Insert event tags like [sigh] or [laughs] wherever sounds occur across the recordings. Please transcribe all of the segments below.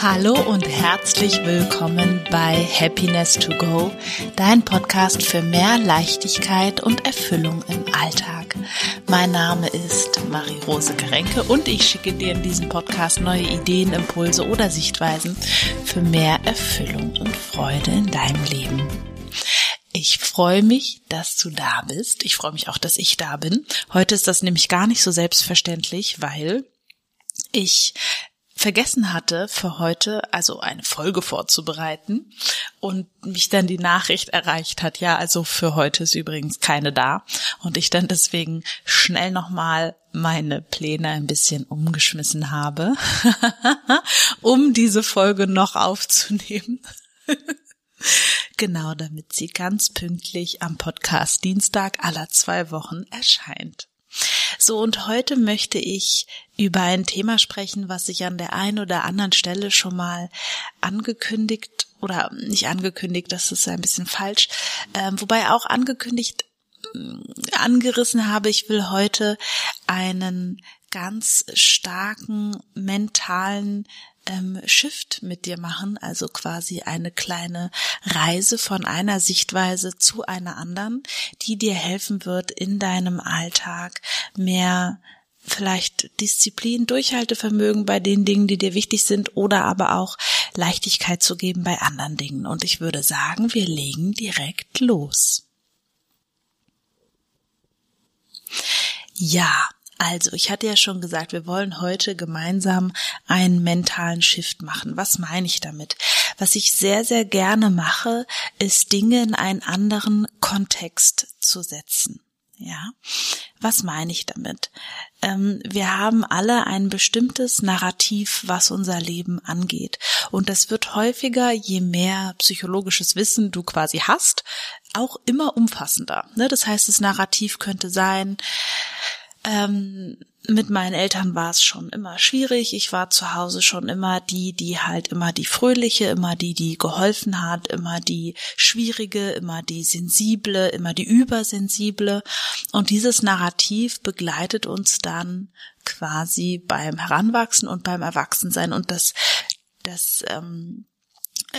Hallo und herzlich willkommen bei Happiness to Go, dein Podcast für mehr Leichtigkeit und Erfüllung im Alltag. Mein Name ist Marie-Rose Gerenke und ich schicke dir in diesem Podcast neue Ideen, Impulse oder Sichtweisen für mehr Erfüllung und Freude in deinem Leben. Ich freue mich, dass du da bist. Ich freue mich auch, dass ich da bin. Heute ist das nämlich gar nicht so selbstverständlich, weil ich vergessen hatte, für heute also eine Folge vorzubereiten und mich dann die Nachricht erreicht hat, ja, also für heute ist übrigens keine da und ich dann deswegen schnell nochmal meine Pläne ein bisschen umgeschmissen habe, [laughs] um diese Folge noch aufzunehmen. [laughs] genau, damit sie ganz pünktlich am Podcast Dienstag aller zwei Wochen erscheint. So, und heute möchte ich über ein Thema sprechen, was ich an der einen oder anderen Stelle schon mal angekündigt oder nicht angekündigt, das ist ein bisschen falsch, äh, wobei auch angekündigt äh, angerissen habe, ich will heute einen ganz starken mentalen ähm, Shift mit dir machen, also quasi eine kleine Reise von einer Sichtweise zu einer anderen, die dir helfen wird, in deinem Alltag mehr vielleicht Disziplin, Durchhaltevermögen bei den Dingen, die dir wichtig sind oder aber auch Leichtigkeit zu geben bei anderen Dingen. Und ich würde sagen, wir legen direkt los. Ja, also, ich hatte ja schon gesagt, wir wollen heute gemeinsam einen mentalen Shift machen. Was meine ich damit? Was ich sehr, sehr gerne mache, ist Dinge in einen anderen Kontext zu setzen. Ja, was meine ich damit? Ähm, wir haben alle ein bestimmtes Narrativ, was unser Leben angeht. Und das wird häufiger, je mehr psychologisches Wissen du quasi hast, auch immer umfassender. Ne? Das heißt, das Narrativ könnte sein, ähm, mit meinen Eltern war es schon immer schwierig. Ich war zu Hause schon immer die, die halt immer die fröhliche, immer die, die geholfen hat, immer die schwierige, immer die sensible, immer die übersensible. Und dieses Narrativ begleitet uns dann quasi beim Heranwachsen und beim Erwachsensein. Und das, das ähm,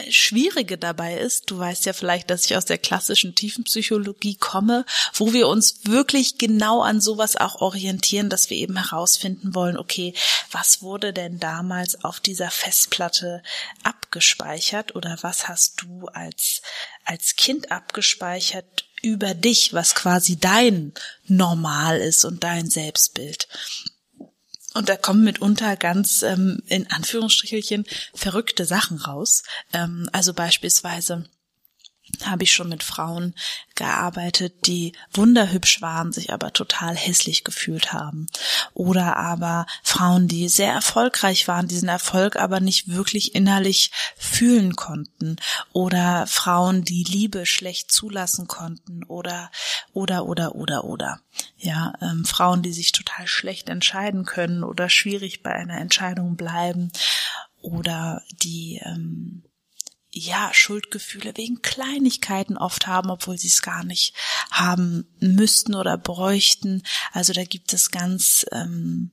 Schwierige dabei ist, du weißt ja vielleicht, dass ich aus der klassischen Tiefenpsychologie komme, wo wir uns wirklich genau an sowas auch orientieren, dass wir eben herausfinden wollen, okay, was wurde denn damals auf dieser Festplatte abgespeichert oder was hast du als, als Kind abgespeichert über dich, was quasi dein Normal ist und dein Selbstbild. Und da kommen mitunter ganz ähm, in Anführungsstrichelchen verrückte Sachen raus. Ähm, also beispielsweise habe ich schon mit Frauen gearbeitet, die wunderhübsch waren, sich aber total hässlich gefühlt haben. Oder aber Frauen, die sehr erfolgreich waren, diesen Erfolg aber nicht wirklich innerlich fühlen konnten. Oder Frauen, die Liebe schlecht zulassen konnten. Oder, oder, oder, oder, oder. Ja, ähm, Frauen, die sich total schlecht entscheiden können oder schwierig bei einer Entscheidung bleiben. Oder die, ähm, ja, Schuldgefühle wegen Kleinigkeiten oft haben, obwohl sie es gar nicht haben müssten oder bräuchten. Also da gibt es ganz, ähm,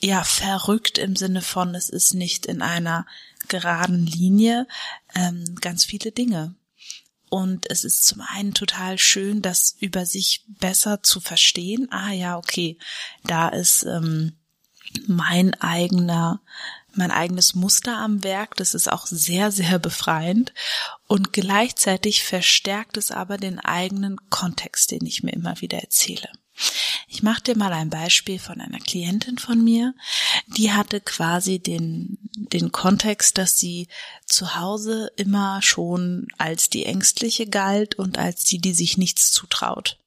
ja, verrückt im Sinne von, es ist nicht in einer geraden Linie, ähm, ganz viele Dinge. Und es ist zum einen total schön, das über sich besser zu verstehen. Ah ja, okay, da ist ähm, mein eigener mein eigenes Muster am Werk. Das ist auch sehr, sehr befreiend. Und gleichzeitig verstärkt es aber den eigenen Kontext, den ich mir immer wieder erzähle. Ich mache dir mal ein Beispiel von einer Klientin von mir. Die hatte quasi den, den Kontext, dass sie zu Hause immer schon als die Ängstliche galt und als die, die sich nichts zutraut.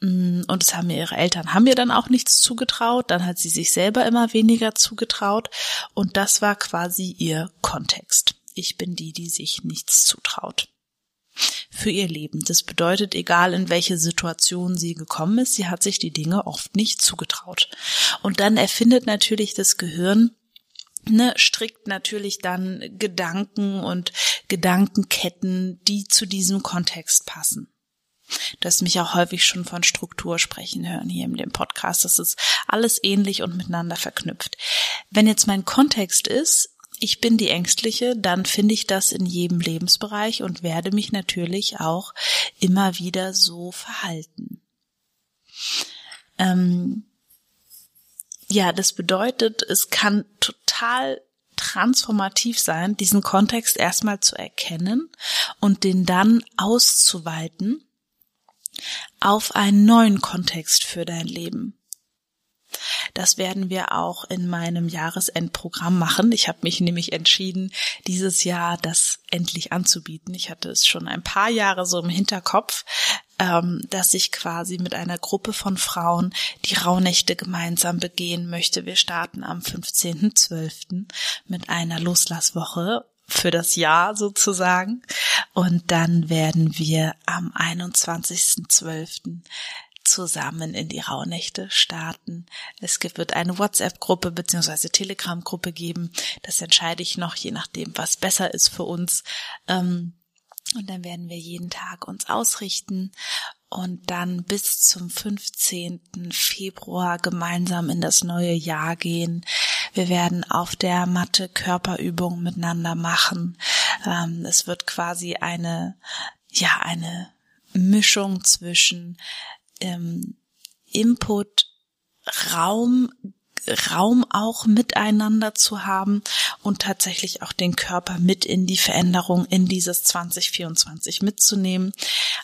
Mm, und es haben mir ihre Eltern haben mir dann auch nichts zugetraut. Dann hat sie sich selber immer weniger zugetraut. Und das war quasi ihr Kontext. Ich bin die, die sich nichts zutraut. Für ihr Leben. Das bedeutet, egal in welche Situation sie gekommen ist, sie hat sich die Dinge oft nicht zugetraut. Und dann erfindet natürlich das Gehirn ne, strickt natürlich dann Gedanken und Gedankenketten, die zu diesem Kontext passen. Du hast mich auch häufig schon von Struktur sprechen hören hier in dem Podcast. Das ist alles ähnlich und miteinander verknüpft. Wenn jetzt mein Kontext ist, ich bin die Ängstliche, dann finde ich das in jedem Lebensbereich und werde mich natürlich auch immer wieder so verhalten. Ähm, ja, das bedeutet, es kann total transformativ sein, diesen Kontext erstmal zu erkennen und den dann auszuweiten auf einen neuen Kontext für dein Leben. Das werden wir auch in meinem Jahresendprogramm machen. Ich habe mich nämlich entschieden, dieses Jahr das endlich anzubieten. Ich hatte es schon ein paar Jahre so im Hinterkopf, ähm, dass ich quasi mit einer Gruppe von Frauen die Rauhnächte gemeinsam begehen möchte. Wir starten am 15.12. mit einer Loslasswoche für das Jahr sozusagen. Und dann werden wir am 21.12 zusammen in die Rauhnächte starten. Es wird eine WhatsApp-Gruppe beziehungsweise Telegram-Gruppe geben. Das entscheide ich noch, je nachdem, was besser ist für uns. Ähm, und dann werden wir jeden Tag uns ausrichten und dann bis zum 15. Februar gemeinsam in das neue Jahr gehen. Wir werden auf der Matte Körperübungen miteinander machen. Ähm, es wird quasi eine, ja, eine Mischung zwischen ähm, Input, Raum, Raum auch miteinander zu haben und tatsächlich auch den Körper mit in die Veränderung in dieses 2024 mitzunehmen.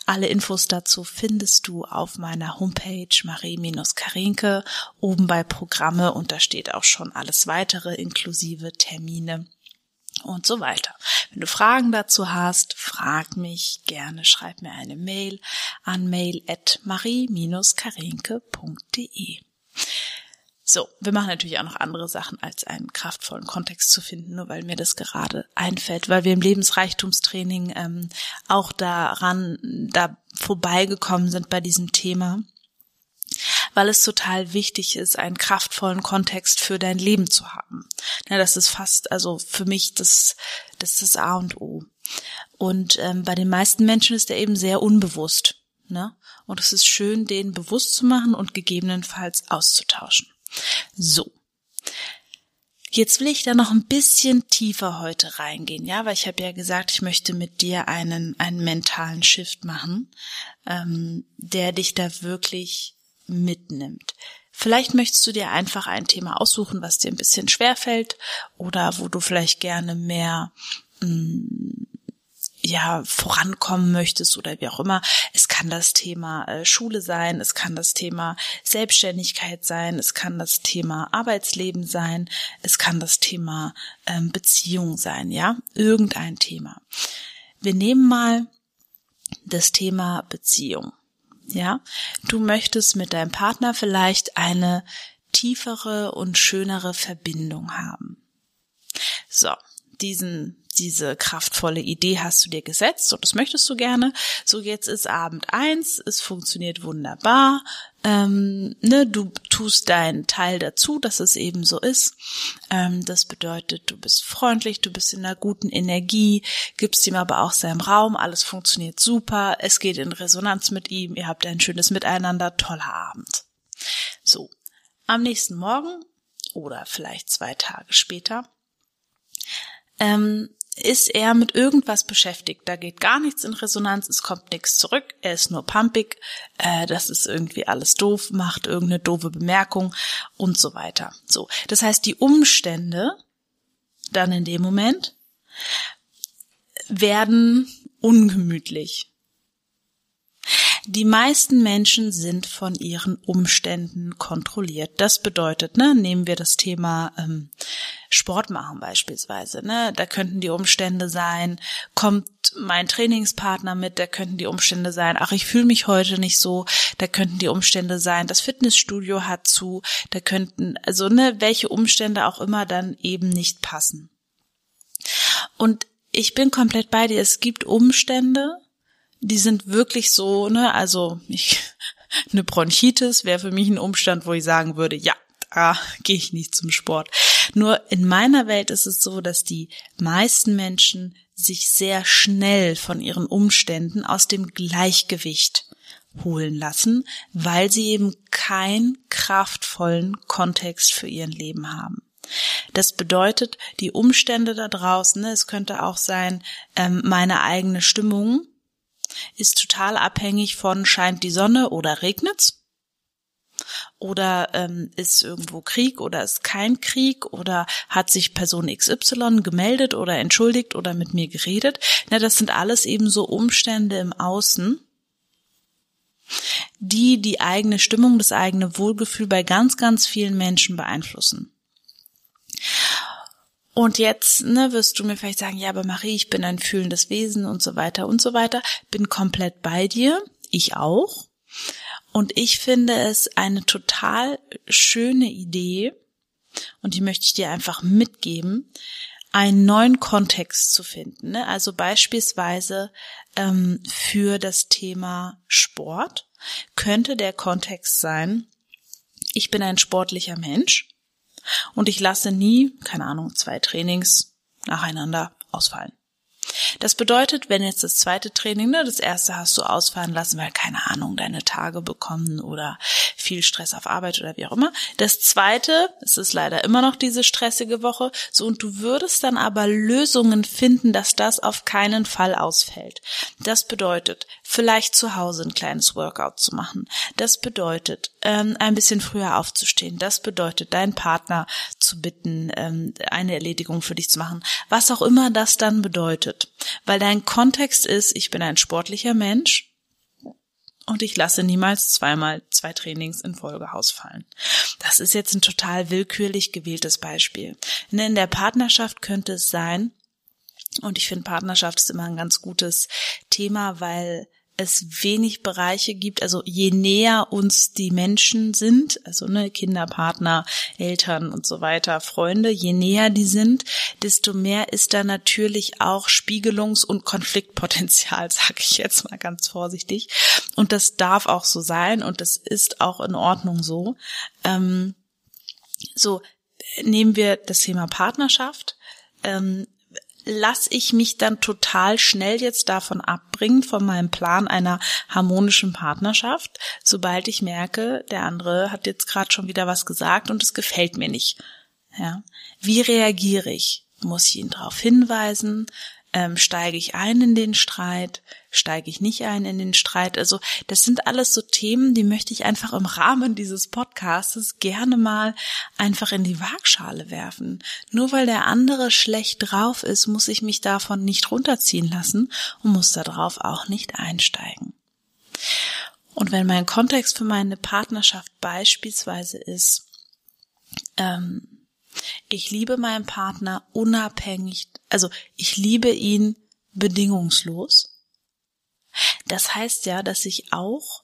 Alle Infos dazu findest du auf meiner Homepage marie-karinke oben bei Programme und da steht auch schon alles weitere inklusive Termine und so weiter. Wenn du Fragen dazu hast, frag mich gerne, schreib mir eine Mail an mail@marie-karinke.de. So, wir machen natürlich auch noch andere Sachen, als einen kraftvollen Kontext zu finden, nur weil mir das gerade einfällt, weil wir im Lebensreichtumstraining ähm, auch daran, da vorbeigekommen sind bei diesem Thema weil es total wichtig ist, einen kraftvollen Kontext für dein Leben zu haben. Ja, das ist fast, also für mich das, das ist das A und O. Und ähm, bei den meisten Menschen ist er eben sehr unbewusst. Ne? Und es ist schön, den bewusst zu machen und gegebenenfalls auszutauschen. So. Jetzt will ich da noch ein bisschen tiefer heute reingehen, ja, weil ich habe ja gesagt, ich möchte mit dir einen einen mentalen Shift machen, ähm, der dich da wirklich mitnimmt. Vielleicht möchtest du dir einfach ein Thema aussuchen, was dir ein bisschen schwer fällt oder wo du vielleicht gerne mehr mh, mm, ja vorankommen möchtest oder wie auch immer. Es kann das Thema äh, Schule sein, es kann das Thema Selbstständigkeit sein, es kann das Thema Arbeitsleben sein, es kann das Thema ähm, Beziehung sein, ja, irgendein Thema. Wir nehmen mal das Thema Beziehung. Ja, du möchtest mit deinem Partner vielleicht eine tiefere und schönere Verbindung haben. So, diesen diese kraftvolle Idee hast du dir gesetzt und das möchtest du gerne. So, jetzt ist Abend eins, es funktioniert wunderbar. Ähm, ne, du tust deinen Teil dazu, dass es eben so ist. Ähm, das bedeutet, du bist freundlich, du bist in einer guten Energie, gibst ihm aber auch seinem Raum, alles funktioniert super, es geht in Resonanz mit ihm, ihr habt ein schönes Miteinander, toller Abend. So, am nächsten Morgen oder vielleicht zwei Tage später ähm, ist er mit irgendwas beschäftigt. Da geht gar nichts in Resonanz, es kommt nichts zurück, er ist nur pumpig, äh, das ist irgendwie alles doof, macht irgendeine doofe Bemerkung und so weiter. So, das heißt, die Umstände dann in dem Moment werden ungemütlich. Die meisten Menschen sind von ihren Umständen kontrolliert. Das bedeutet, ne, nehmen wir das Thema ähm, Sport machen beispielsweise, ne, da könnten die Umstände sein, kommt mein Trainingspartner mit, da könnten die Umstände sein, ach, ich fühle mich heute nicht so, da könnten die Umstände sein, das Fitnessstudio hat zu, da könnten, also ne, welche Umstände auch immer dann eben nicht passen. Und ich bin komplett bei dir. Es gibt Umstände, die sind wirklich so, ne, also ich, [laughs] eine Bronchitis wäre für mich ein Umstand, wo ich sagen würde, ja, da [laughs] gehe ich nicht zum Sport. Nur in meiner Welt ist es so, dass die meisten Menschen sich sehr schnell von ihren Umständen aus dem Gleichgewicht holen lassen, weil sie eben keinen kraftvollen Kontext für ihren Leben haben. Das bedeutet, die Umstände da draußen, ne, es könnte auch sein, ähm, meine eigene Stimmung ist total abhängig von scheint die Sonne oder regnet's oder ähm, ist irgendwo Krieg oder ist kein Krieg oder hat sich Person XY gemeldet oder entschuldigt oder mit mir geredet. Na, das sind alles eben so Umstände im Außen, die die eigene Stimmung, das eigene Wohlgefühl bei ganz, ganz vielen Menschen beeinflussen. Und jetzt ne, wirst du mir vielleicht sagen, ja, aber Marie, ich bin ein fühlendes Wesen und so weiter und so weiter. Bin komplett bei dir. Ich auch. Und ich finde es eine total schöne Idee, und die möchte ich dir einfach mitgeben, einen neuen Kontext zu finden. Ne? Also beispielsweise ähm, für das Thema Sport könnte der Kontext sein, ich bin ein sportlicher Mensch und ich lasse nie, keine Ahnung, zwei Trainings nacheinander ausfallen. Das bedeutet, wenn jetzt das zweite Training, ne, das erste hast du ausfallen lassen, weil keine Ahnung, deine Tage bekommen oder viel Stress auf Arbeit oder wie auch immer. Das zweite, es ist leider immer noch diese stressige Woche, so und du würdest dann aber Lösungen finden, dass das auf keinen Fall ausfällt. Das bedeutet, vielleicht zu Hause ein kleines Workout zu machen. Das bedeutet, ähm, ein bisschen früher aufzustehen. Das bedeutet, deinen Partner zu bitten, ähm, eine Erledigung für dich zu machen. Was auch immer das dann bedeutet. Weil dein Kontext ist, ich bin ein sportlicher Mensch und ich lasse niemals zweimal zwei Trainings in Folge ausfallen. Das ist jetzt ein total willkürlich gewähltes Beispiel. In der Partnerschaft könnte es sein, und ich finde Partnerschaft ist immer ein ganz gutes Thema, weil es wenig Bereiche gibt, also je näher uns die Menschen sind, also ne, Kinder, Partner, Eltern und so weiter, Freunde, je näher die sind, desto mehr ist da natürlich auch Spiegelungs- und Konfliktpotenzial, [laughs] sage ich jetzt mal ganz vorsichtig. Und das darf auch so sein und das ist auch in Ordnung so. Ähm, so nehmen wir das Thema Partnerschaft. Ähm, lasse ich mich dann total schnell jetzt davon abbringen, von meinem Plan einer harmonischen Partnerschaft, sobald ich merke, der andere hat jetzt gerade schon wieder was gesagt und es gefällt mir nicht. Ja. Wie reagiere ich? Muss ich ihn darauf hinweisen? Ähm, steige ich ein in den Streit, steige ich nicht ein in den Streit. Also das sind alles so Themen, die möchte ich einfach im Rahmen dieses Podcastes gerne mal einfach in die Waagschale werfen. Nur weil der andere schlecht drauf ist, muss ich mich davon nicht runterziehen lassen und muss darauf auch nicht einsteigen. Und wenn mein Kontext für meine Partnerschaft beispielsweise ist, ähm, ich liebe meinen Partner unabhängig, also ich liebe ihn bedingungslos. Das heißt ja, dass ich auch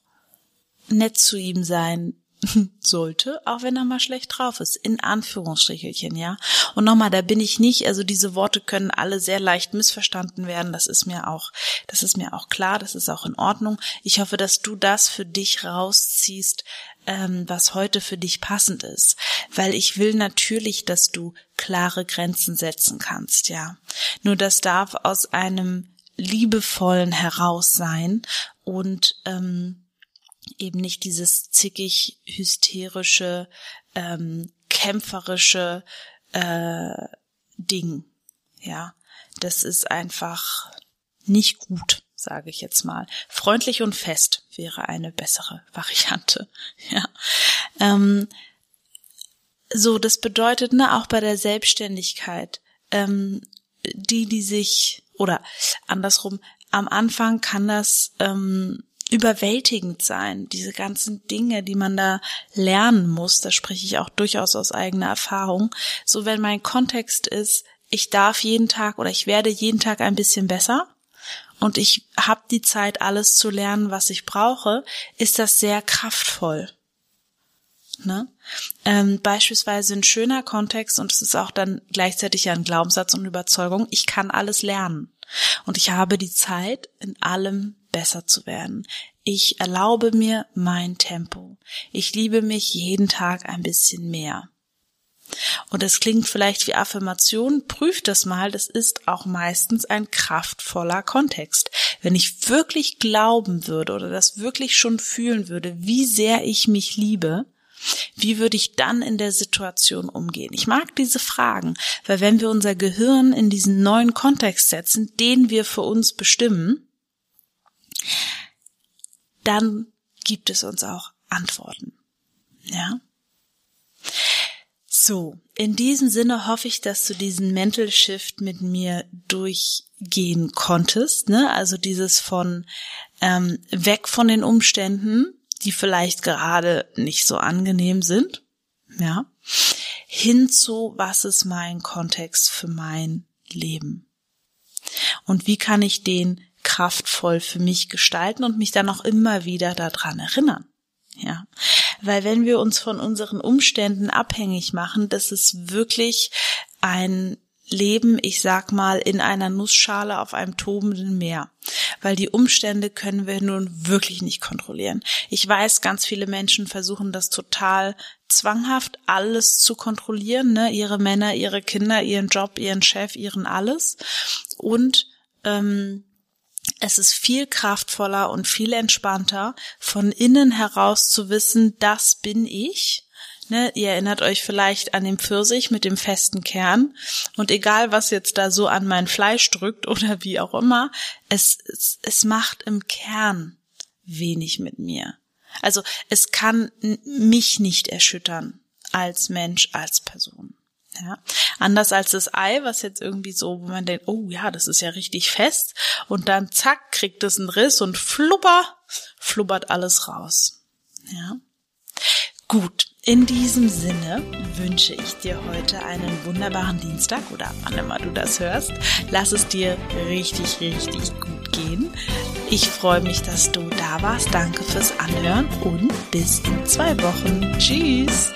nett zu ihm sein [laughs] sollte, auch wenn er mal schlecht drauf ist, in Anführungsstrichelchen, ja. Und nochmal, da bin ich nicht, also diese Worte können alle sehr leicht missverstanden werden, das ist mir auch, das ist mir auch klar, das ist auch in Ordnung. Ich hoffe, dass du das für dich rausziehst, ähm, was heute für dich passend ist, weil ich will natürlich, dass du klare Grenzen setzen kannst, ja. Nur das darf aus einem liebevollen heraus sein und ähm, eben nicht dieses zickig hysterische, ähm, kämpferische äh, Ding. Ja, das ist einfach nicht gut, sage ich jetzt mal. Freundlich und fest wäre eine bessere [laughs] Variante. Ja. Ähm, so, das bedeutet, ne, auch bei der Selbstständigkeit, ähm, die, die sich, oder andersrum, am Anfang kann das ähm, überwältigend sein, diese ganzen Dinge, die man da lernen muss, da spreche ich auch durchaus aus eigener Erfahrung. So wenn mein Kontext ist, ich darf jeden Tag oder ich werde jeden Tag ein bisschen besser und ich habe die Zeit, alles zu lernen, was ich brauche, ist das sehr kraftvoll. Ne? Ähm, beispielsweise ein schöner Kontext und es ist auch dann gleichzeitig ein Glaubenssatz und Überzeugung, ich kann alles lernen. Und ich habe die Zeit, in allem besser zu werden. Ich erlaube mir mein Tempo. Ich liebe mich jeden Tag ein bisschen mehr. Und es klingt vielleicht wie Affirmation, prüft das mal, das ist auch meistens ein kraftvoller Kontext. Wenn ich wirklich glauben würde oder das wirklich schon fühlen würde, wie sehr ich mich liebe, Wie würde ich dann in der Situation umgehen? Ich mag diese Fragen, weil wenn wir unser Gehirn in diesen neuen Kontext setzen, den wir für uns bestimmen, dann gibt es uns auch Antworten. Ja? So, in diesem Sinne hoffe ich, dass du diesen Mental Shift mit mir durchgehen konntest. Ne? Also dieses von ähm, weg von den Umständen, die vielleicht gerade nicht so angenehm sind, ja, hin zu was ist mein Kontext für mein Leben und wie kann ich den kraftvoll für mich gestalten und mich dann auch immer wieder daran erinnern. Ja, weil wenn wir uns von unseren Umständen abhängig machen, das ist wirklich ein Leben, ich sag mal, in einer Nussschale auf einem tobenden Meer. Weil die Umstände können wir nun wirklich nicht kontrollieren. Ich weiß, ganz viele Menschen versuchen das total zwanghaft alles zu kontrollieren, ne? ihre Männer, ihre Kinder, ihren Job, ihren Chef, ihren alles. Und ähm, es ist viel kraftvoller und viel entspannter, von innen heraus zu wissen, das bin ich. Ne, ihr erinnert euch vielleicht an den Pfirsich mit dem festen Kern. Und egal, was jetzt da so an mein Fleisch drückt [laughs] oder wie auch immer, es, es, es macht im Kern wenig mit mir. Also es kann mich nicht erschüttern als Mensch, als Person. Ja. Anders als das Ei, was jetzt irgendwie so, wo man denkt, oh ja, das ist ja richtig fest. Und dann zack, kriegt es einen Riss und flubber, flubbert alles raus. Ja. Gut, in diesem Sinne wünsche ich dir heute einen wunderbaren Dienstag oder wann immer du das hörst. Lass es dir richtig, richtig gut gehen. Ich freue mich, dass du da warst. Danke fürs Anhören und bis in zwei Wochen. Tschüss.